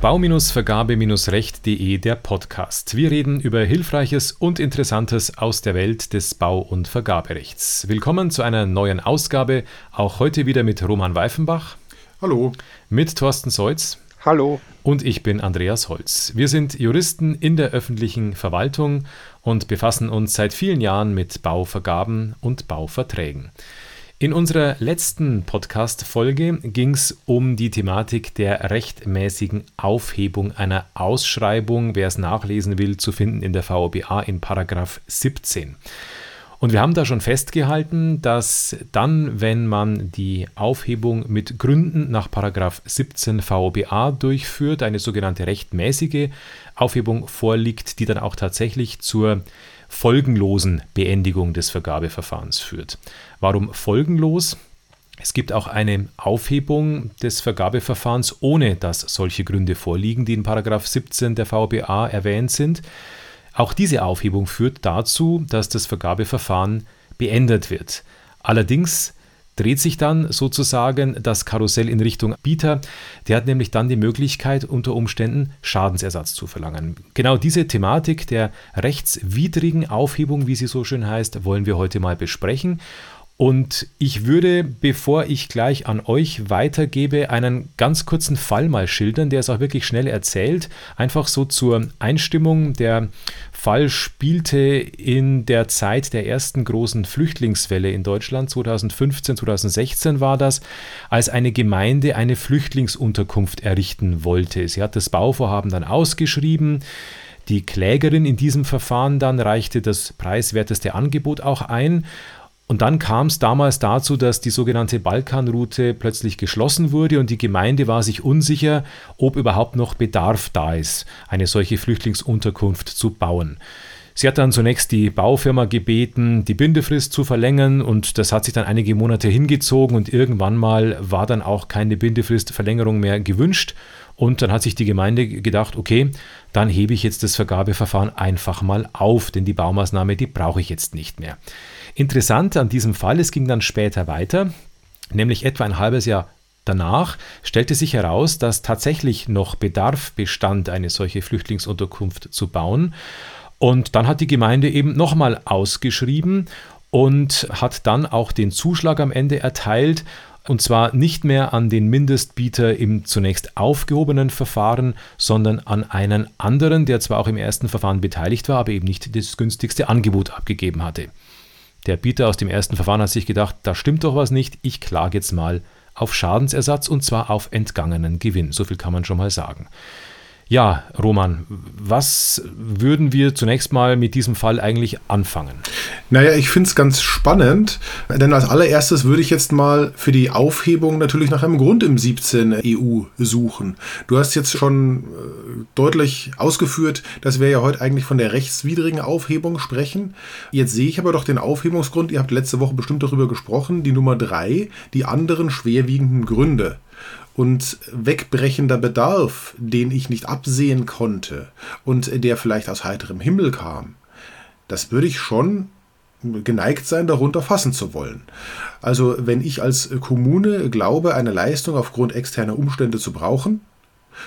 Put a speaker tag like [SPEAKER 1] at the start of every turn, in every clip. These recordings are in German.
[SPEAKER 1] Bau-Vergabe-Recht.de der Podcast. Wir reden über Hilfreiches und Interessantes aus der Welt des Bau- und Vergaberechts. Willkommen zu einer neuen Ausgabe, auch heute wieder mit Roman Weifenbach.
[SPEAKER 2] Hallo.
[SPEAKER 1] Mit Thorsten Seutz.
[SPEAKER 3] Hallo.
[SPEAKER 1] Und ich bin Andreas Holz. Wir sind Juristen in der öffentlichen Verwaltung und befassen uns seit vielen Jahren mit Bauvergaben und Bauverträgen. In unserer letzten Podcast-Folge ging es um die Thematik der rechtmäßigen Aufhebung einer Ausschreibung. Wer es nachlesen will, zu finden in der VOBA in Paragraph 17. Und wir haben da schon festgehalten, dass dann, wenn man die Aufhebung mit Gründen nach Paragraph 17 VOBA durchführt, eine sogenannte rechtmäßige Aufhebung vorliegt, die dann auch tatsächlich zur folgenlosen Beendigung des Vergabeverfahrens führt. Warum folgenlos? Es gibt auch eine Aufhebung des Vergabeverfahrens, ohne dass solche Gründe vorliegen, die in 17 der VBA erwähnt sind. Auch diese Aufhebung führt dazu, dass das Vergabeverfahren beendet wird. Allerdings dreht sich dann sozusagen das Karussell in Richtung Bieter. Der hat nämlich dann die Möglichkeit, unter Umständen Schadensersatz zu verlangen. Genau diese Thematik der rechtswidrigen Aufhebung, wie sie so schön heißt, wollen wir heute mal besprechen. Und ich würde, bevor ich gleich an euch weitergebe, einen ganz kurzen Fall mal schildern, der es auch wirklich schnell erzählt. Einfach so zur Einstimmung. Der Fall spielte in der Zeit der ersten großen Flüchtlingswelle in Deutschland, 2015, 2016 war das, als eine Gemeinde eine Flüchtlingsunterkunft errichten wollte. Sie hat das Bauvorhaben dann ausgeschrieben. Die Klägerin in diesem Verfahren dann reichte das preiswerteste Angebot auch ein und dann kam es damals dazu, dass die sogenannte Balkanroute plötzlich geschlossen wurde und die Gemeinde war sich unsicher, ob überhaupt noch Bedarf da ist, eine solche Flüchtlingsunterkunft zu bauen. Sie hat dann zunächst die Baufirma gebeten, die Bindefrist zu verlängern und das hat sich dann einige Monate hingezogen und irgendwann mal war dann auch keine Bindefristverlängerung mehr gewünscht und dann hat sich die Gemeinde gedacht, okay, dann hebe ich jetzt das Vergabeverfahren einfach mal auf, denn die Baumaßnahme, die brauche ich jetzt nicht mehr. Interessant an diesem Fall, es ging dann später weiter, nämlich etwa ein halbes Jahr Danach stellte sich heraus, dass tatsächlich noch Bedarf bestand, eine solche Flüchtlingsunterkunft zu bauen. Und dann hat die Gemeinde eben nochmal ausgeschrieben und hat dann auch den Zuschlag am Ende erteilt. Und zwar nicht mehr an den Mindestbieter im zunächst aufgehobenen Verfahren, sondern an einen anderen, der zwar auch im ersten Verfahren beteiligt war, aber eben nicht das günstigste Angebot abgegeben hatte. Der Bieter aus dem ersten Verfahren hat sich gedacht, da stimmt doch was nicht, ich klage jetzt mal auf Schadensersatz und zwar auf entgangenen Gewinn. So viel kann man schon mal sagen. Ja, Roman, was würden wir zunächst mal mit diesem Fall eigentlich anfangen?
[SPEAKER 2] Naja, ich finde es ganz spannend, denn als allererstes würde ich jetzt mal für die Aufhebung natürlich nach einem Grund im 17 EU suchen. Du hast jetzt schon äh, deutlich ausgeführt, dass wir ja heute eigentlich von der rechtswidrigen Aufhebung sprechen. Jetzt sehe ich aber doch den Aufhebungsgrund, ihr habt letzte Woche bestimmt darüber gesprochen, die Nummer drei, die anderen schwerwiegenden Gründe und wegbrechender Bedarf, den ich nicht absehen konnte und der vielleicht aus heiterem Himmel kam, das würde ich schon geneigt sein, darunter fassen zu wollen. Also wenn ich als Kommune glaube, eine Leistung aufgrund externer Umstände zu brauchen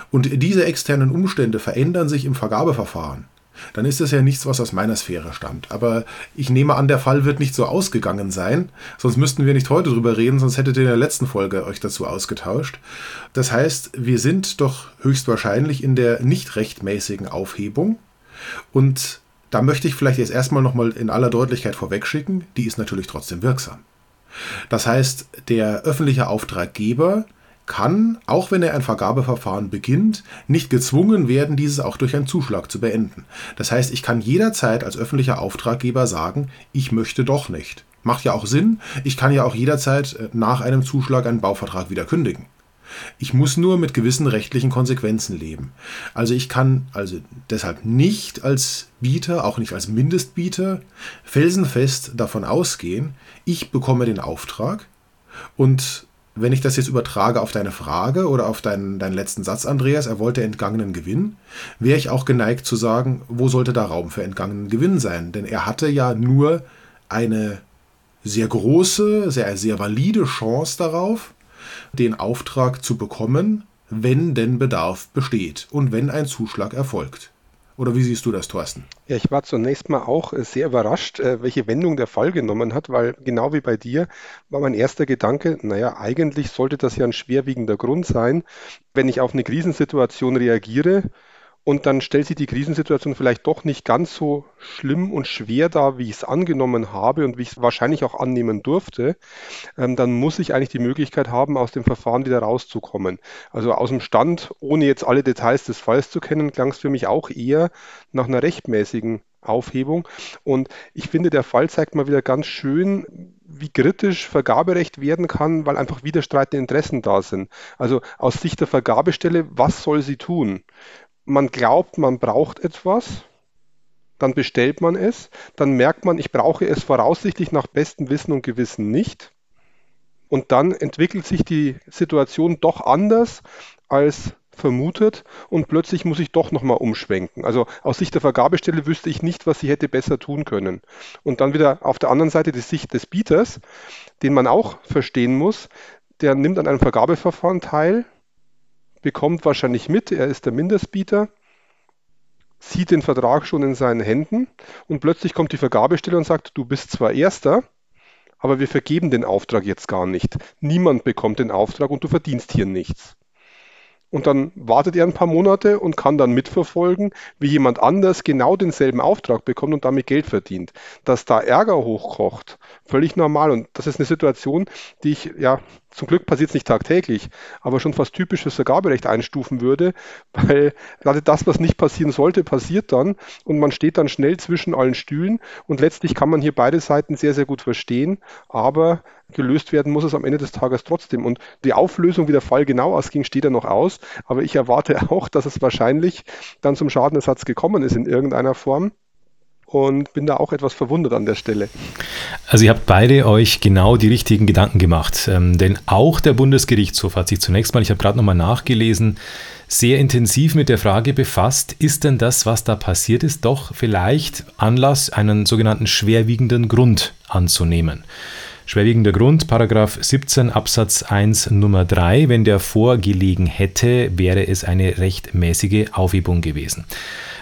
[SPEAKER 2] und diese externen Umstände verändern sich im Vergabeverfahren, dann ist es ja nichts, was aus meiner Sphäre stammt. Aber ich nehme an, der Fall wird nicht so ausgegangen sein, sonst müssten wir nicht heute drüber reden, sonst hättet ihr in der letzten Folge euch dazu ausgetauscht. Das heißt, wir sind doch höchstwahrscheinlich in der nicht rechtmäßigen Aufhebung und da möchte ich vielleicht jetzt erstmal nochmal in aller Deutlichkeit vorwegschicken, die ist natürlich trotzdem wirksam. Das heißt, der öffentliche Auftraggeber kann, auch wenn er ein Vergabeverfahren beginnt, nicht gezwungen werden, dieses auch durch einen Zuschlag zu beenden. Das heißt, ich kann jederzeit als öffentlicher Auftraggeber sagen, ich möchte doch nicht. Macht ja auch Sinn. Ich kann ja auch jederzeit äh, nach einem Zuschlag einen Bauvertrag wieder kündigen. Ich muss nur mit gewissen rechtlichen Konsequenzen leben. Also ich kann also deshalb nicht als Bieter, auch nicht als Mindestbieter, felsenfest davon ausgehen, ich bekomme den Auftrag und wenn ich das jetzt übertrage auf deine Frage oder auf deinen, deinen letzten Satz, Andreas, er wollte entgangenen Gewinn, wäre ich auch geneigt zu sagen, wo sollte da Raum für entgangenen Gewinn sein? Denn er hatte ja nur eine sehr große, sehr, sehr valide Chance darauf, den Auftrag zu bekommen, wenn denn Bedarf besteht und wenn ein Zuschlag erfolgt. Oder wie siehst du das, Thorsten?
[SPEAKER 3] Ja, ich war zunächst mal auch äh, sehr überrascht, äh, welche Wendung der Fall genommen hat, weil genau wie bei dir war mein erster Gedanke, naja, eigentlich sollte das ja ein schwerwiegender Grund sein, wenn ich auf eine Krisensituation reagiere und dann stellt sich die Krisensituation vielleicht doch nicht ganz so schlimm und schwer dar, wie ich es angenommen habe und wie ich es wahrscheinlich auch annehmen durfte, ähm, dann muss ich eigentlich die Möglichkeit haben, aus dem Verfahren wieder rauszukommen. Also aus dem Stand, ohne jetzt alle Details des Falls zu kennen, klang es für mich auch eher nach einer rechtmäßigen Aufhebung. Und ich finde, der Fall zeigt mal wieder ganz schön, wie kritisch Vergaberecht werden kann, weil einfach widerstreitende Interessen da sind. Also aus Sicht der Vergabestelle, was soll sie tun? Man glaubt, man braucht etwas, dann bestellt man es, dann merkt man, ich brauche es voraussichtlich nach bestem Wissen und Gewissen nicht. Und dann entwickelt sich die Situation doch anders als vermutet und plötzlich muss ich doch nochmal umschwenken. Also aus Sicht der Vergabestelle wüsste ich nicht, was sie hätte besser tun können. Und dann wieder auf der anderen Seite die Sicht des Bieters, den man auch verstehen muss, der nimmt an einem Vergabeverfahren teil, bekommt wahrscheinlich mit, er ist der Mindestbieter, sieht den Vertrag schon in seinen Händen und plötzlich kommt die Vergabestelle und sagt, du bist zwar Erster, aber wir vergeben den Auftrag jetzt gar nicht. Niemand bekommt den Auftrag und du verdienst hier nichts. Und dann wartet er ein paar Monate und kann dann mitverfolgen, wie jemand anders genau denselben Auftrag bekommt und damit Geld verdient. Dass da Ärger hochkocht, völlig normal. Und das ist eine Situation, die ich ja zum Glück passiert es nicht tagtäglich, aber schon fast typisch fürs Vergaberecht einstufen würde, weil gerade das, was nicht passieren sollte, passiert dann und man steht dann schnell zwischen allen Stühlen und letztlich kann man hier beide Seiten sehr, sehr gut verstehen, aber gelöst werden muss es am Ende des Tages trotzdem. Und die Auflösung, wie der Fall genau ausging, steht ja noch aus, aber ich erwarte auch, dass es wahrscheinlich dann zum Schadenersatz gekommen ist in irgendeiner Form und bin da auch etwas verwundert an der Stelle.
[SPEAKER 1] Also ihr habt beide euch genau die richtigen Gedanken gemacht, ähm, denn auch der Bundesgerichtshof hat sich zunächst mal, ich habe gerade nochmal nachgelesen, sehr intensiv mit der Frage befasst, ist denn das, was da passiert ist, doch vielleicht Anlass, einen sogenannten schwerwiegenden Grund anzunehmen. Schwerwiegender Grund, Paragraph 17 Absatz 1 Nummer 3, wenn der vorgelegen hätte, wäre es eine rechtmäßige Aufhebung gewesen.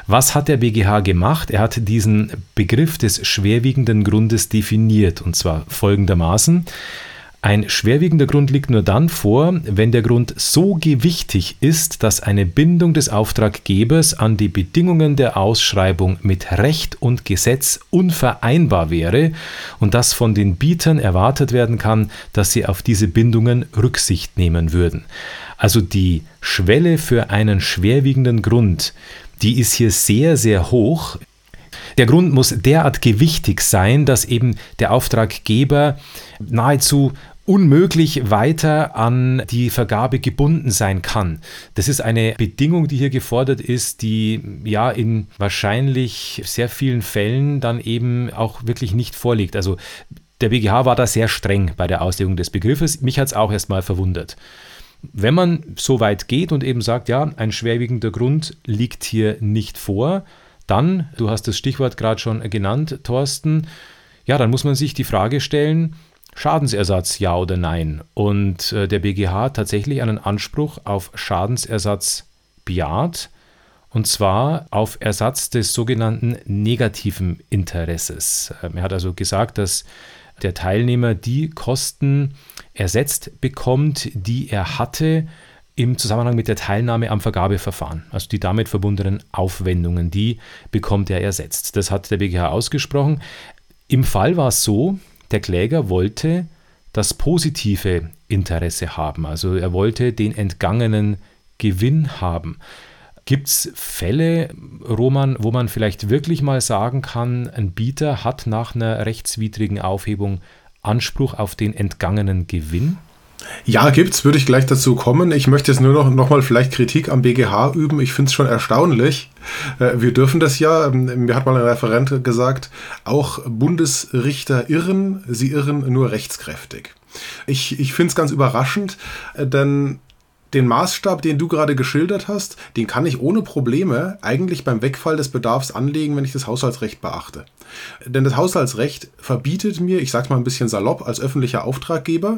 [SPEAKER 1] Was hat der BGH gemacht? Er hat diesen Begriff des schwerwiegenden Grundes definiert, und zwar folgendermaßen. Ein schwerwiegender Grund liegt nur dann vor, wenn der Grund so gewichtig ist, dass eine Bindung des Auftraggebers an die Bedingungen der Ausschreibung mit Recht und Gesetz unvereinbar wäre und dass von den Bietern erwartet werden kann, dass sie auf diese Bindungen Rücksicht nehmen würden. Also die Schwelle für einen schwerwiegenden Grund, die ist hier sehr, sehr hoch. Der Grund muss derart gewichtig sein, dass eben der Auftraggeber nahezu unmöglich weiter an die Vergabe gebunden sein kann. Das ist eine Bedingung, die hier gefordert ist, die ja in wahrscheinlich sehr vielen Fällen dann eben auch wirklich nicht vorliegt. Also der BGH war da sehr streng bei der Auslegung des Begriffes. Mich hat es auch erstmal verwundert. Wenn man so weit geht und eben sagt, ja, ein schwerwiegender Grund liegt hier nicht vor, dann, du hast das Stichwort gerade schon genannt, Thorsten, ja, dann muss man sich die Frage stellen, Schadensersatz ja oder nein? Und äh, der BGH hat tatsächlich einen Anspruch auf Schadensersatz bejaht, und zwar auf Ersatz des sogenannten negativen Interesses. Ähm, er hat also gesagt, dass der Teilnehmer die Kosten ersetzt bekommt, die er hatte im Zusammenhang mit der Teilnahme am Vergabeverfahren. Also die damit verbundenen Aufwendungen, die bekommt er ersetzt. Das hat der BGH ausgesprochen. Im Fall war es so, der Kläger wollte das positive Interesse haben. Also er wollte den entgangenen Gewinn haben. Gibt es Fälle, Roman, wo man vielleicht wirklich mal sagen kann, ein Bieter hat nach einer rechtswidrigen Aufhebung Anspruch auf den entgangenen Gewinn?
[SPEAKER 2] Ja, gibt's, würde ich gleich dazu kommen. Ich möchte jetzt nur noch, noch mal vielleicht Kritik am BGH üben. Ich finde es schon erstaunlich. Äh, wir dürfen das ja, ähm, mir hat mal ein Referent gesagt, auch Bundesrichter irren, sie irren nur rechtskräftig. Ich, ich finde es ganz überraschend, äh, denn den Maßstab, den du gerade geschildert hast, den kann ich ohne Probleme eigentlich beim Wegfall des Bedarfs anlegen, wenn ich das Haushaltsrecht beachte. Denn das Haushaltsrecht verbietet mir, ich sag's mal ein bisschen salopp, als öffentlicher Auftraggeber,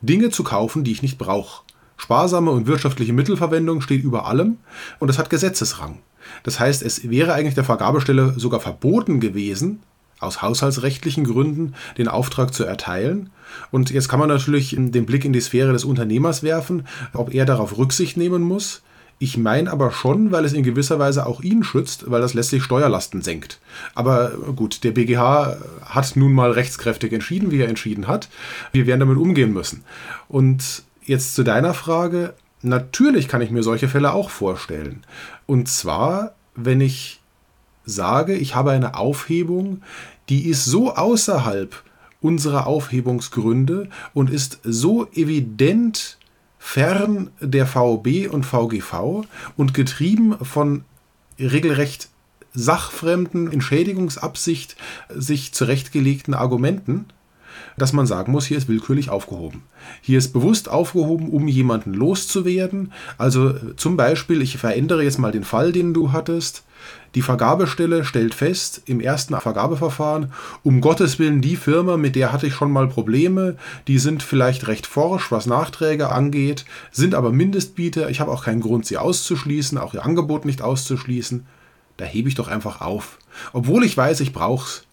[SPEAKER 2] Dinge zu kaufen, die ich nicht brauche. Sparsame und wirtschaftliche Mittelverwendung steht über allem und es hat Gesetzesrang. Das heißt, es wäre eigentlich der Vergabestelle sogar verboten gewesen, aus haushaltsrechtlichen Gründen den Auftrag zu erteilen. Und jetzt kann man natürlich den Blick in die Sphäre des Unternehmers werfen, ob er darauf Rücksicht nehmen muss. Ich meine aber schon, weil es in gewisser Weise auch ihn schützt, weil das letztlich Steuerlasten senkt. Aber gut, der BGH hat nun mal rechtskräftig entschieden, wie er entschieden hat. Wir werden damit umgehen müssen. Und jetzt zu deiner Frage. Natürlich kann ich mir solche Fälle auch vorstellen. Und zwar, wenn ich sage, ich habe eine Aufhebung, die ist so außerhalb unserer Aufhebungsgründe und ist so evident fern der VOB und VGV und getrieben von regelrecht sachfremden Entschädigungsabsicht sich zurechtgelegten Argumenten, dass man sagen muss, hier ist willkürlich aufgehoben. Hier ist bewusst aufgehoben, um jemanden loszuwerden. Also zum Beispiel, ich verändere jetzt mal den Fall, den du hattest. Die Vergabestelle stellt fest, im ersten Vergabeverfahren, um Gottes Willen, die Firma, mit der hatte ich schon mal Probleme, die sind vielleicht recht forsch, was Nachträge angeht, sind aber Mindestbieter, ich habe auch keinen Grund, sie auszuschließen, auch ihr Angebot nicht auszuschließen. Da hebe ich doch einfach auf. Obwohl ich weiß, ich brauch's.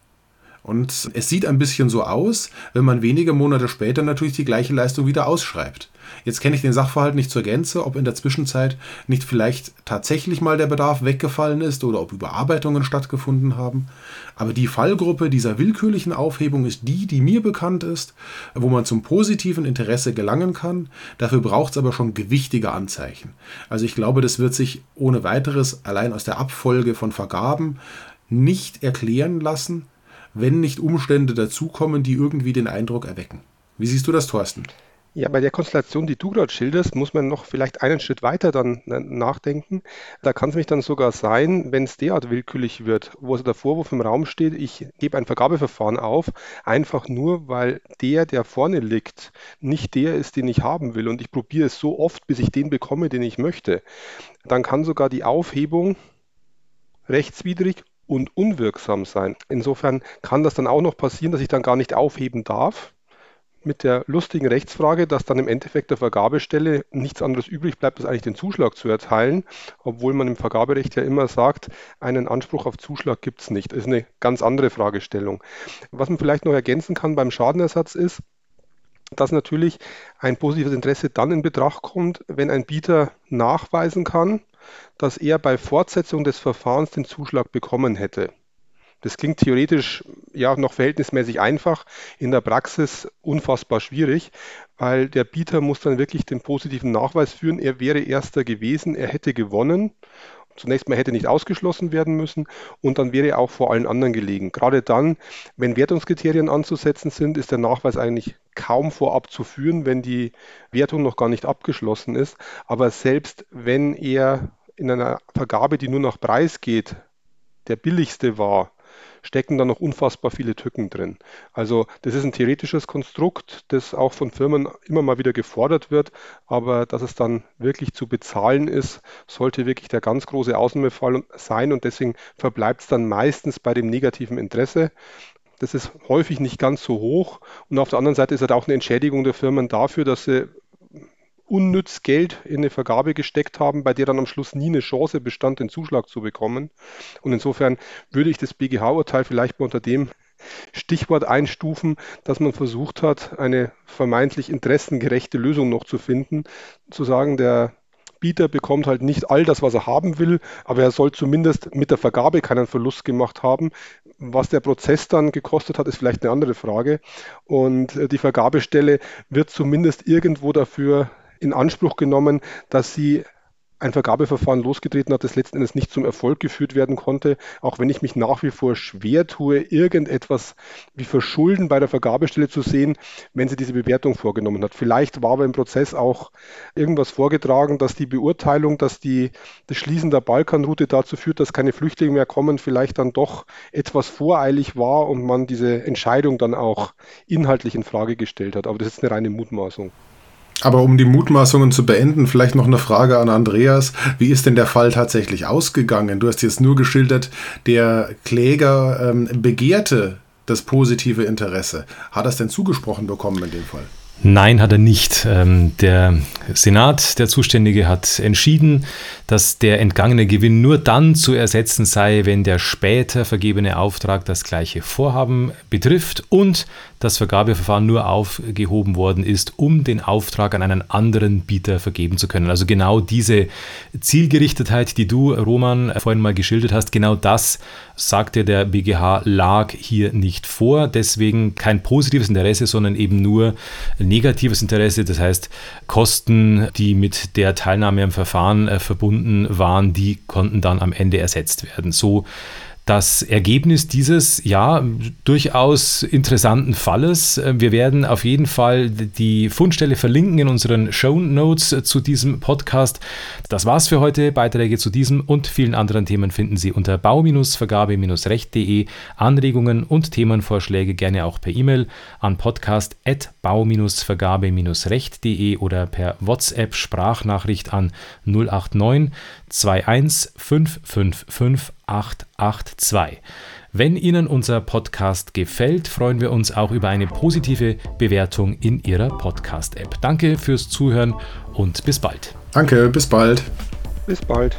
[SPEAKER 2] Und es sieht ein bisschen so aus, wenn man wenige Monate später natürlich die gleiche Leistung wieder ausschreibt. Jetzt kenne ich den Sachverhalt nicht zur Gänze, ob in der Zwischenzeit nicht vielleicht tatsächlich mal der Bedarf weggefallen ist oder ob Überarbeitungen stattgefunden haben. Aber die Fallgruppe dieser willkürlichen Aufhebung ist die, die mir bekannt ist, wo man zum positiven Interesse gelangen kann. Dafür braucht es aber schon gewichtige Anzeichen. Also ich glaube, das wird sich ohne weiteres allein aus der Abfolge von Vergaben nicht erklären lassen wenn nicht Umstände dazukommen, die irgendwie den Eindruck erwecken. Wie siehst du das, Thorsten?
[SPEAKER 3] Ja, bei der Konstellation, die du gerade schilderst, muss man noch vielleicht einen Schritt weiter dann äh, nachdenken. Da kann es mich dann sogar sein, wenn es derart willkürlich wird, wo also der Vorwurf im Raum steht, ich gebe ein Vergabeverfahren auf, einfach nur, weil der, der vorne liegt, nicht der ist, den ich haben will und ich probiere es so oft, bis ich den bekomme, den ich möchte. Dann kann sogar die Aufhebung rechtswidrig und unwirksam sein. Insofern kann das dann auch noch passieren, dass ich dann gar nicht aufheben darf. Mit der lustigen Rechtsfrage, dass dann im Endeffekt der Vergabestelle nichts anderes übrig bleibt, als eigentlich den Zuschlag zu erteilen, obwohl man im Vergaberecht ja immer sagt, einen Anspruch auf Zuschlag gibt es nicht. Das ist eine ganz andere Fragestellung. Was man vielleicht noch ergänzen kann beim Schadenersatz ist, dass natürlich ein positives Interesse dann in Betracht kommt, wenn ein Bieter nachweisen kann, dass er bei Fortsetzung des Verfahrens den Zuschlag bekommen hätte. Das klingt theoretisch ja noch verhältnismäßig einfach, in der Praxis unfassbar schwierig, weil der Bieter muss dann wirklich den positiven Nachweis führen, er wäre erster gewesen, er hätte gewonnen. Zunächst mal hätte nicht ausgeschlossen werden müssen und dann wäre er auch vor allen anderen gelegen. Gerade dann, wenn Wertungskriterien anzusetzen sind, ist der Nachweis eigentlich kaum vorab zu führen, wenn die Wertung noch gar nicht abgeschlossen ist. Aber selbst wenn er in einer Vergabe, die nur nach Preis geht, der billigste war, stecken da noch unfassbar viele Tücken drin. Also das ist ein theoretisches Konstrukt, das auch von Firmen immer mal wieder gefordert wird, aber dass es dann wirklich zu bezahlen ist, sollte wirklich der ganz große Ausnahmefall sein und deswegen verbleibt es dann meistens bei dem negativen Interesse. Das ist häufig nicht ganz so hoch und auf der anderen Seite ist halt auch eine Entschädigung der Firmen dafür, dass sie unnütz Geld in eine Vergabe gesteckt haben, bei der dann am Schluss nie eine Chance bestand, den Zuschlag zu bekommen. Und insofern würde ich das BGH-Urteil vielleicht mal unter dem Stichwort einstufen, dass man versucht hat, eine vermeintlich interessengerechte Lösung noch zu finden, zu sagen, der Bieter bekommt halt nicht all das, was er haben will, aber er soll zumindest mit der Vergabe keinen Verlust gemacht haben. Was der Prozess dann gekostet hat, ist vielleicht eine andere Frage. Und äh, die Vergabestelle wird zumindest irgendwo dafür in Anspruch genommen, dass sie ein Vergabeverfahren losgetreten hat, das letzten Endes nicht zum Erfolg geführt werden konnte, auch wenn ich mich nach wie vor schwer tue, irgendetwas wie Verschulden bei der Vergabestelle zu sehen, wenn sie diese Bewertung vorgenommen hat. Vielleicht war aber im Prozess auch irgendwas vorgetragen, dass die Beurteilung, dass die, das Schließen der Balkanroute dazu führt, dass keine Flüchtlinge mehr kommen, vielleicht dann doch etwas voreilig war und man diese Entscheidung dann auch inhaltlich in Frage gestellt hat. Aber das ist eine reine Mutmaßung.
[SPEAKER 2] Aber um die Mutmaßungen zu beenden, vielleicht noch eine Frage an Andreas. Wie ist denn der Fall tatsächlich ausgegangen? Du hast jetzt nur geschildert, der Kläger ähm, begehrte das positive Interesse. Hat er es denn zugesprochen bekommen in dem Fall?
[SPEAKER 1] Nein, hat er nicht. Ähm, der Senat, der Zuständige, hat entschieden, dass der entgangene Gewinn nur dann zu ersetzen sei, wenn der später vergebene Auftrag das gleiche Vorhaben betrifft und das Vergabeverfahren nur aufgehoben worden ist, um den Auftrag an einen anderen Bieter vergeben zu können. Also genau diese Zielgerichtetheit, die du, Roman, vorhin mal geschildert hast, genau das, sagte der BGH, lag hier nicht vor. Deswegen kein positives Interesse, sondern eben nur negatives Interesse. Das heißt, Kosten, die mit der Teilnahme am Verfahren äh, verbunden waren, die konnten dann am Ende ersetzt werden. So das Ergebnis dieses, ja, durchaus interessanten Falles. Wir werden auf jeden Fall die Fundstelle verlinken in unseren Show Notes zu diesem Podcast. Das war's für heute. Beiträge zu diesem und vielen anderen Themen finden Sie unter bau-vergabe-recht.de. Anregungen und Themenvorschläge gerne auch per E-Mail an podcast.bau-vergabe-recht.de oder per WhatsApp Sprachnachricht an 089 21 555 882. Wenn Ihnen unser Podcast gefällt, freuen wir uns auch über eine positive Bewertung in Ihrer Podcast-App. Danke fürs Zuhören und bis bald.
[SPEAKER 2] Danke, bis bald.
[SPEAKER 3] Bis bald.